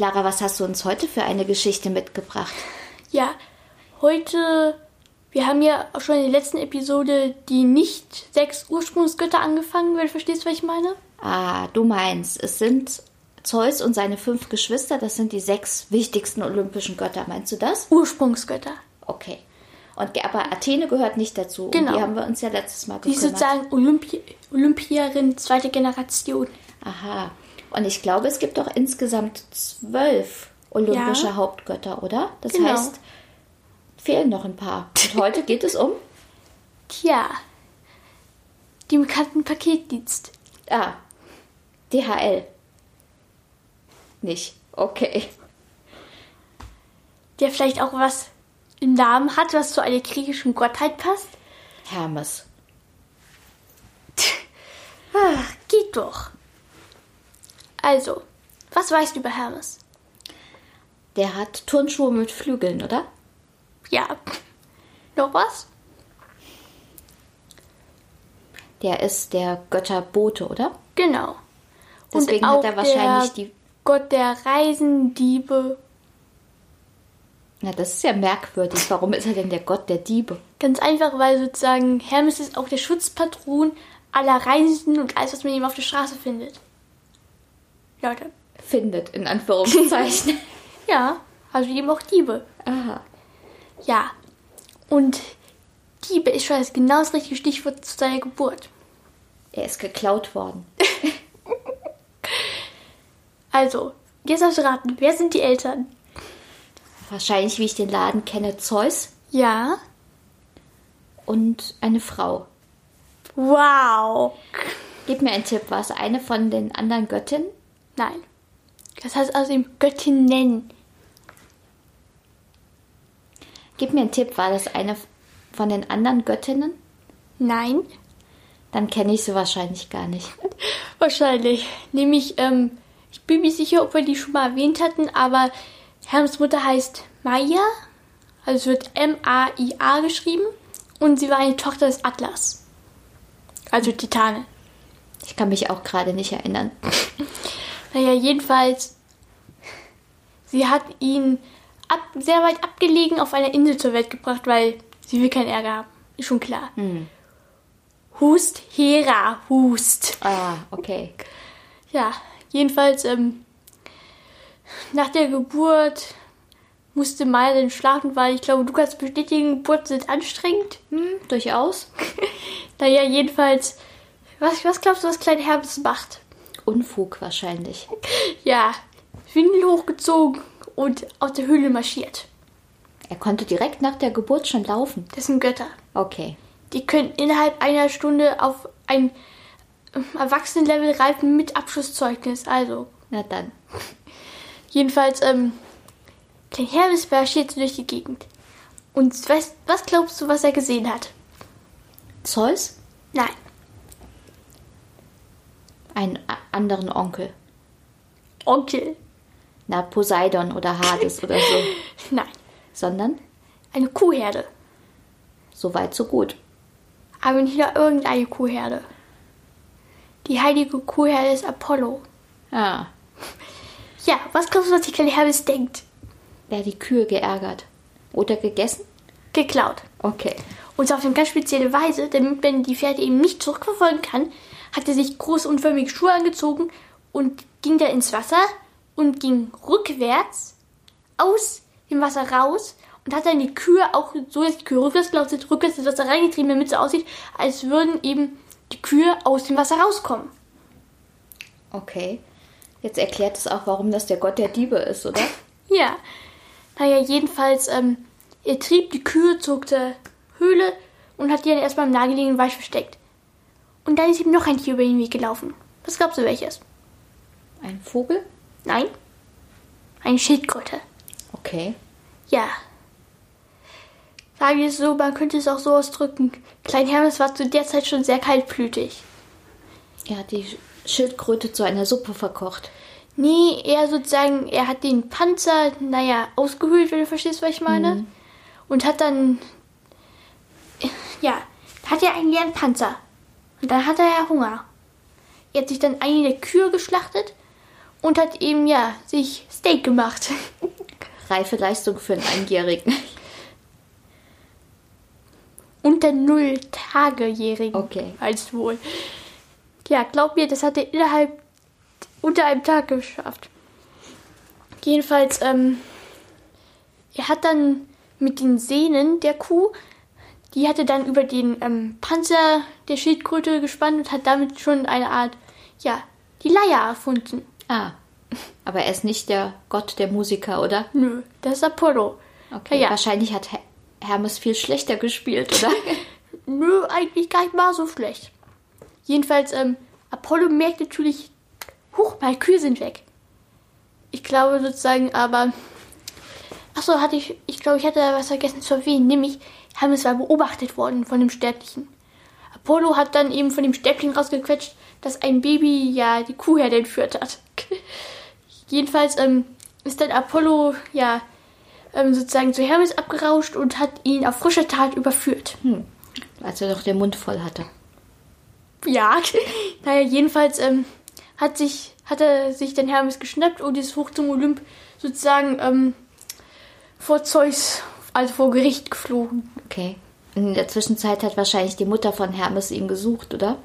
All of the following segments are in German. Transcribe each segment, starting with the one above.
Clara, was hast du uns heute für eine Geschichte mitgebracht? Ja, heute, wir haben ja auch schon in der letzten Episode die nicht sechs Ursprungsgötter angefangen, wenn du verstehst, was ich meine. Ah, du meinst, es sind Zeus und seine fünf Geschwister, das sind die sechs wichtigsten olympischen Götter, meinst du das? Ursprungsgötter. Okay. Und, aber Athene gehört nicht dazu. Genau. die haben wir uns ja letztes Mal Die ist gekümmert. sozusagen Olympi Olympierin zweite Generation. Aha. Und ich glaube, es gibt auch insgesamt zwölf olympische Ja. Hauptgötter, oder? Das Genau. heißt, fehlen noch ein paar. Und heute geht es um. Tja, den bekannten Paketdienst. Ah, DHL. Nicht. Okay. Der vielleicht auch was im Namen hat, was zu einer griechischen Gottheit passt. Hermes. Ach, geht doch. Also, was weißt du über Hermes? Der hat Turnschuhe mit Flügeln, oder? Ja. Noch was? Der ist der Götterbote, oder? Genau. Deswegen hat er wahrscheinlich der die. Gott der Reisen, Diebe. Na, das ist ja merkwürdig. Warum ist er denn der Gott der Diebe? Ganz einfach, weil sozusagen Hermes ist auch der Schutzpatron aller Reisenden und alles, was man eben auf der Straße findet. Leute. Findet, in Anführungszeichen. Ja, also eben auch Diebe. Aha. Ja. Und Diebe ist schon das genau das richtige Stichwort zu seiner Geburt. Er ist geklaut worden. Also, jetzt darfst du raten, wer sind die Eltern? Wahrscheinlich, wie ich den Laden kenne, Zeus Ja. und eine Frau. Wow. Gib mir einen Tipp, war es eine von den anderen Göttinnen? Nein. Das heißt außerdem Göttinnen. Gib mir einen Tipp, war das eine von den anderen Göttinnen? Nein. Dann kenne ich sie wahrscheinlich gar nicht. Wahrscheinlich. Nämlich, ähm, ich bin mir sicher, ob wir die schon mal erwähnt hatten, aber Hermes Mutter heißt Maya. Also es wird M-A-I-A geschrieben. Und sie war eine Tochter des Atlas. Also Titane. Ich kann mich auch gerade nicht erinnern. Naja, jedenfalls, sie hat ihn ab, sehr weit abgelegen auf einer Insel zur Welt gebracht, weil sie will keinen Ärger haben. Ist schon klar. Hust, Hera, Hust. Ah, okay. Ja, jedenfalls, ähm, nach der Geburt musste Maya dann schlafen, weil ich glaube, du kannst bestätigen, Geburten sind anstrengend. Hm, durchaus. Naja, jedenfalls, was, was glaubst du, was kleine Hermes macht? Unfug wahrscheinlich. Ja, Windel hochgezogen und aus der Höhle marschiert. Er konnte direkt nach der Geburt schon laufen. Das sind Götter. Okay. Die können innerhalb einer Stunde auf ein ähm, Erwachsenenlevel reifen mit Abschlusszeugnis. Also, Na dann. jedenfalls, ähm, Klein Hermes marschierte durch die Gegend. Und was, was glaubst du, was er gesehen hat? Zeus? Nein, Einen anderen Onkel. Onkel. Na, Poseidon oder Hades oder so. Nein, Sondern eine Kuhherde. so weit, so gut. Aber nicht nur irgendeine Kuhherde. Die heilige Kuhherde ist Apollo. Ah, Ja, was glaubst du, was die kleine Hermes denkt? hat die Kühe geärgert. Oder gegessen? Geklaut. Okay. Und zwar auf eine ganz spezielle Weise, damit man die Pferde eben nicht zurückverfolgen kann, hat er sich große unförmige Schuhe angezogen und ging dann ins Wasser und ging rückwärts aus dem Wasser raus und hat dann die Kühe auch so, dass die Kühe rückwärts gelaufen sind, rückwärts ins Wasser reingetrieben, damit es so aussieht, als würden eben die Kühe aus dem Wasser rauskommen. Okay. Jetzt erklärt es auch, warum das der Gott der Diebe ist, oder? Ja. Naja, jedenfalls, ähm, er trieb die Kühe zog zur Höhle und hat die dann erstmal im nahegelegenen Wald versteckt. Und dann ist ihm noch ein Tier über den Weg gelaufen. Was glaubst du welches? Ein Vogel? Nein? Eine Schildkröte. Okay. Ja. Sage ich es so, man könnte es auch so ausdrücken. Klein Hermes war zu der Zeit schon sehr kaltblütig. Er hat die Schildkröte zu einer Suppe verkocht. Nee, er sozusagen, er hat den Panzer, naja, ausgehöhlt, wenn du verstehst, was ich meine. Und hat dann, ja, hat er einen leeren Panzer. Und dann hatte er Hunger. Er hat sich dann eine der Kühe geschlachtet und hat eben, ja, sich Steak gemacht. Reife Leistung für einen Einjährigen. Unter null Tagejährigen. Okay. Als wohl. Ja, glaub mir, das hat er innerhalb unter einem Tag geschafft. Jedenfalls, ähm, er hat dann mit den Sehnen der Kuh, die hatte dann über den ähm, Panzer der Schildkröte gespannt und hat damit schon eine Art, ja, die Leier erfunden. Ah. Aber er ist nicht der Gott der Musiker, oder? Nö, das ist Apollo. Okay. Ja. Wahrscheinlich hat Her Hermes viel schlechter gespielt, oder? Nö, eigentlich gar nicht mal so schlecht. Jedenfalls, ähm, Apollo merkt natürlich, huch, meine Kühe sind weg. Ich glaube sozusagen, aber. Achso, hatte ich, ich glaube, ich hatte was vergessen zu erwähnen, nämlich Hermes war beobachtet worden von dem Sterblichen. Apollo hat dann eben von dem Sterblichen rausgequetscht, dass ein Baby ja die Kuhherde entführt hat. Jedenfalls ähm, ist dann Apollo ja ähm, sozusagen zu Hermes abgerauscht und hat ihn auf frische Tat überführt. Als er doch den Mund voll hatte. Ja, naja, jedenfalls ähm, hat sich hat er sich dann Hermes geschnappt und ist hoch zum Olymp sozusagen ähm, vor Zeus, also vor Gericht geflogen. Okay. In der Zwischenzeit hat wahrscheinlich die Mutter von Hermes ihn gesucht, oder?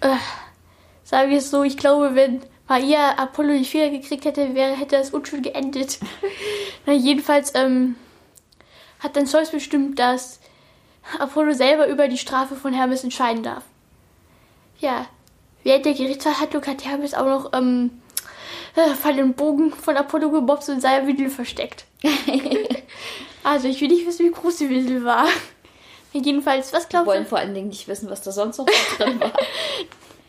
Äh, sagen wir es so, ich glaube, wenn Maria Apollo die Fehler gekriegt hätte, wäre, hätte das unschön geendet. Na, jedenfalls ähm, hat dann Zeus bestimmt, dass Apollo selber über die Strafe von Hermes entscheiden darf. Ja, während der Gerichtsverhandlung hat Hermes auch noch ähm, äh, Fall den Bogen von Apollo gebobst und seine Windel versteckt. also ich will nicht wissen, wie groß die Windel war. Jedenfalls, was Wir glaubst wollen du? vor allen Dingen nicht wissen, was da sonst noch drin war.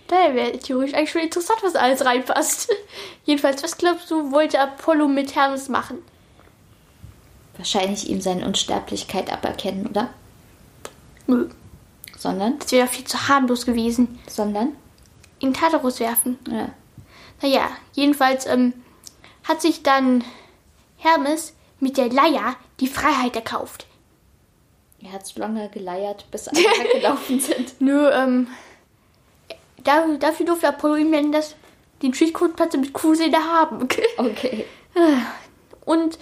Daher wäre theoretisch eigentlich schon interessant, was alles reinpasst. Jedenfalls, was glaubst du, wollte Apollo mit Hermes machen? Wahrscheinlich ihm seine Unsterblichkeit aberkennen, oder? Nö, Sondern? das wäre viel zu harmlos gewesen. Sondern? In Tartarus werfen. Ja. Naja, jedenfalls ähm, hat sich dann Hermes mit der Leier die Freiheit erkauft. Er hat so lange geleiert, bis alle weggelaufen sind. Nö, ähm, da, dafür durfte Apollo ihm dann das, den Schildkrötenpanzer mit Kuhsehne haben. Okay. Und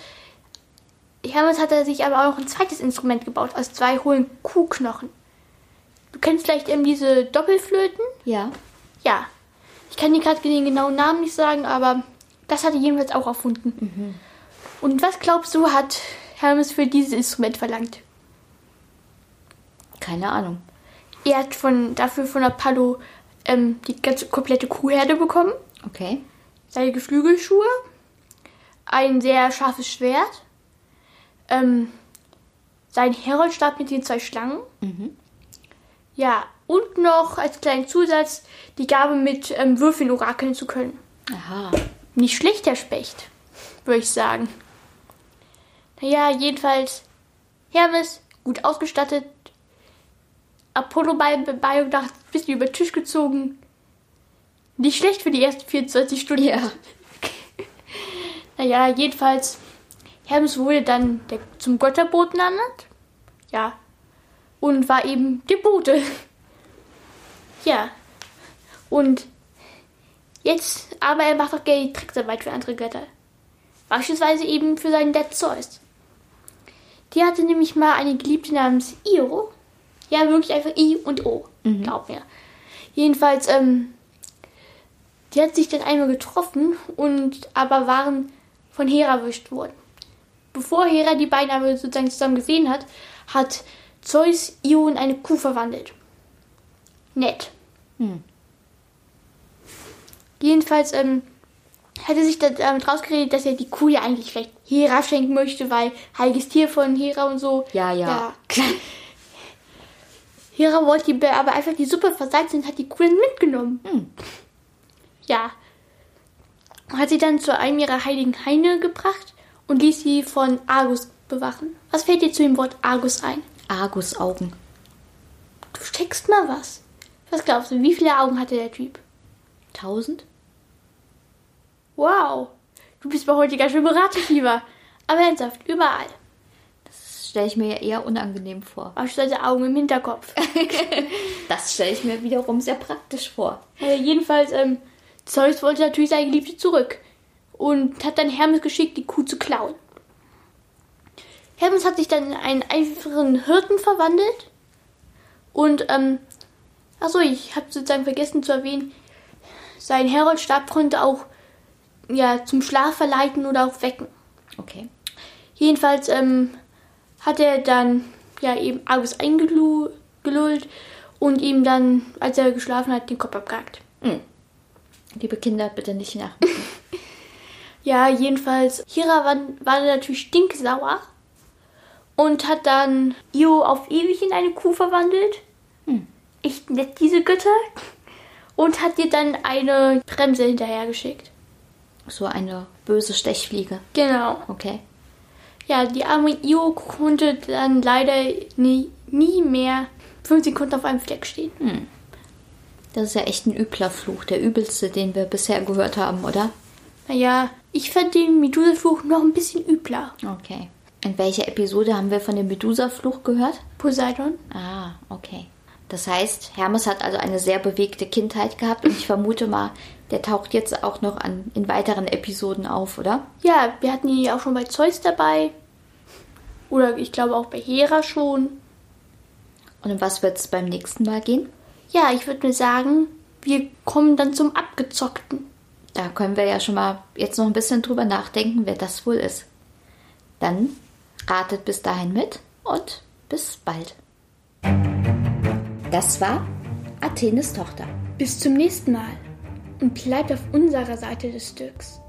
Hermes hatte sich aber auch noch ein zweites Instrument gebaut aus zwei hohlen Kuhknochen. Du kennst vielleicht eben diese Doppelflöten? Ja. Ja. Ich kann dir gerade den genauen Namen nicht sagen, aber das hat er jedenfalls auch erfunden. Und was glaubst du, hat Hermes für dieses Instrument verlangt? Keine Ahnung. Er hat von, dafür von Apollo ähm, die ganze komplette Kuhherde bekommen, Okay. seine Geflügelschuhe, ein sehr scharfes Schwert, ähm, sein Heroldstab mit den zwei Schlangen, ja, und noch als kleinen Zusatz die Gabe mit ähm, Würfeln orakeln zu können. Aha. Nicht schlecht, der Specht, würde ich sagen. Naja, jedenfalls Hermes, gut ausgestattet. Apollo bei beigedacht, ein bisschen über den Tisch gezogen. Nicht schlecht für die ersten 24 Stunden. Ja. Naja, jedenfalls, Hermes wurde dann der, zum Götterboten ernannt. Ja. Und war eben der Bote. Ja. Und jetzt, aber er macht auch gerne die Tricksarbeit für andere Götter. Beispielsweise eben für seinen Dad Zeus. Die hatte nämlich mal eine Geliebte namens Io. Ja, wirklich einfach I und O. Glaub mir. Jedenfalls, ähm, die hat sich dann einmal getroffen und aber waren von Hera erwischt worden. Bevor Hera die beiden aber sozusagen zusammen gesehen hat, hat Zeus Io in eine Kuh verwandelt. Nett. Jedenfalls ähm, hat er sich dann damit rausgeredet, dass er die Kuh ja eigentlich vielleicht Hera schenken möchte, weil heiliges Tier von Hera und so. Ja, ja. Hera wollte ihm aber einfach die Suppe versalzen und hat die dann mitgenommen. Hm. Ja. hat sie dann zu einem ihrer heiligen Haine gebracht und ließ sie von Argus bewachen. Was fällt dir zu dem Wort Argus ein? Argusaugen. Du steckst mal was. Was glaubst du, wie viele Augen hatte der Typ? Tausend? Wow, du bist bei heute ganz schön Beratefieber. Aber ernsthaft, überall. Das stelle ich mir ja eher unangenehm vor. Beispielsweise Augen im Hinterkopf. Das stelle ich mir wiederum sehr praktisch vor. Äh, jedenfalls, ähm, Zeus wollte natürlich seine Geliebte zurück und hat dann Hermes geschickt, die Kuh zu klauen. Hermes hat sich dann in einen einfachen Hirten verwandelt und, ähm, achso, ich habe sozusagen vergessen zu erwähnen, sein Heroldstab konnte auch, ja, zum Schlaf verleiten oder auch wecken. Okay. Jedenfalls ähm, hat er dann ja eben Argus eingelullt und ihm dann, als er geschlafen hat, den Kopf abgehackt. Liebe Kinder, bitte nicht nach. Ja, jedenfalls, Hira war, war natürlich stinksauer und hat dann Io auf ewig in eine Kuh verwandelt. Echt nett, diese Götter. Und hat ihr dann eine Bremse hinterhergeschickt. So eine böse Stechfliege. Genau. Okay. Ja, die arme Io konnte dann leider nie, nie mehr fünf Sekunden auf einem Fleck stehen. Das ist ja echt ein übler Fluch, der übelste, den wir bisher gehört haben, oder? Naja, ich fand den Medusa-Fluch noch ein bisschen übler. Okay. In welcher Episode haben wir von dem Medusa-Fluch gehört? Poseidon? Ah, okay. Das heißt, Hermes hat also eine sehr bewegte Kindheit gehabt und ich vermute mal, der taucht jetzt auch noch an, in weiteren Episoden auf, oder? Ja, wir hatten ihn ja auch schon bei Zeus dabei. Oder ich glaube auch bei Hera schon. Und um was wird es beim nächsten Mal gehen? Ja, ich würde mir sagen, wir kommen dann zum Abgezockten. Da können wir ja schon mal jetzt noch ein bisschen drüber nachdenken, wer das wohl ist. Dann ratet bis dahin mit und bis bald. Das war Athenes Tochter. Bis zum nächsten Mal und bleibt auf unserer Seite des Stücks.